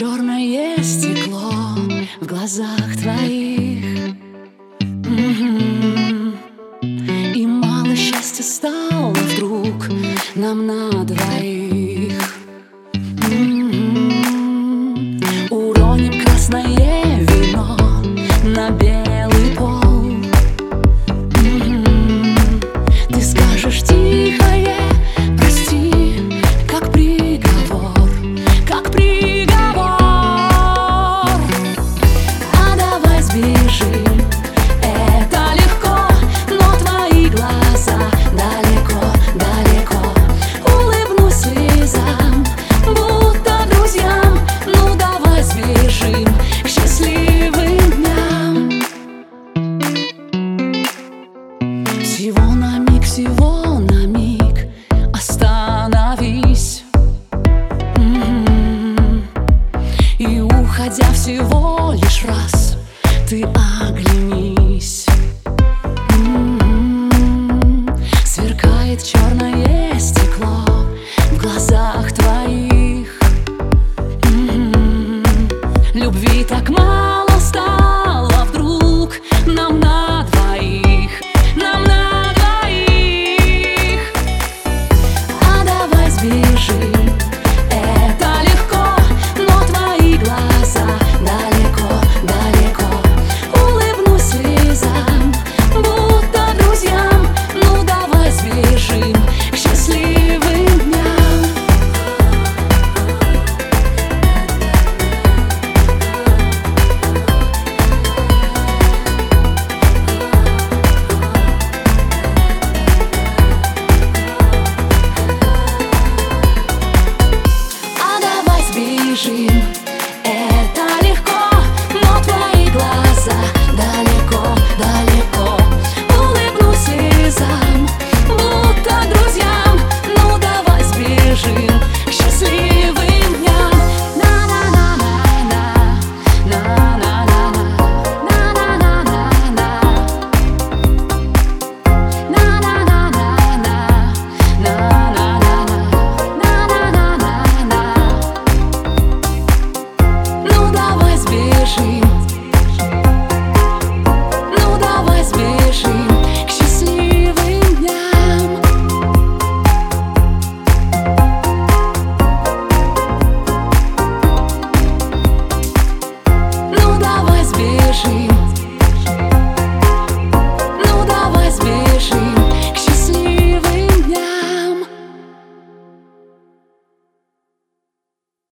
Черное стекло в глазах твоих. И мало счастья стало вдруг нам на двоих. всего на миг остановись м-м-м. И уходя всего лишь раз, ты огляни. сбежит. Dream. скажи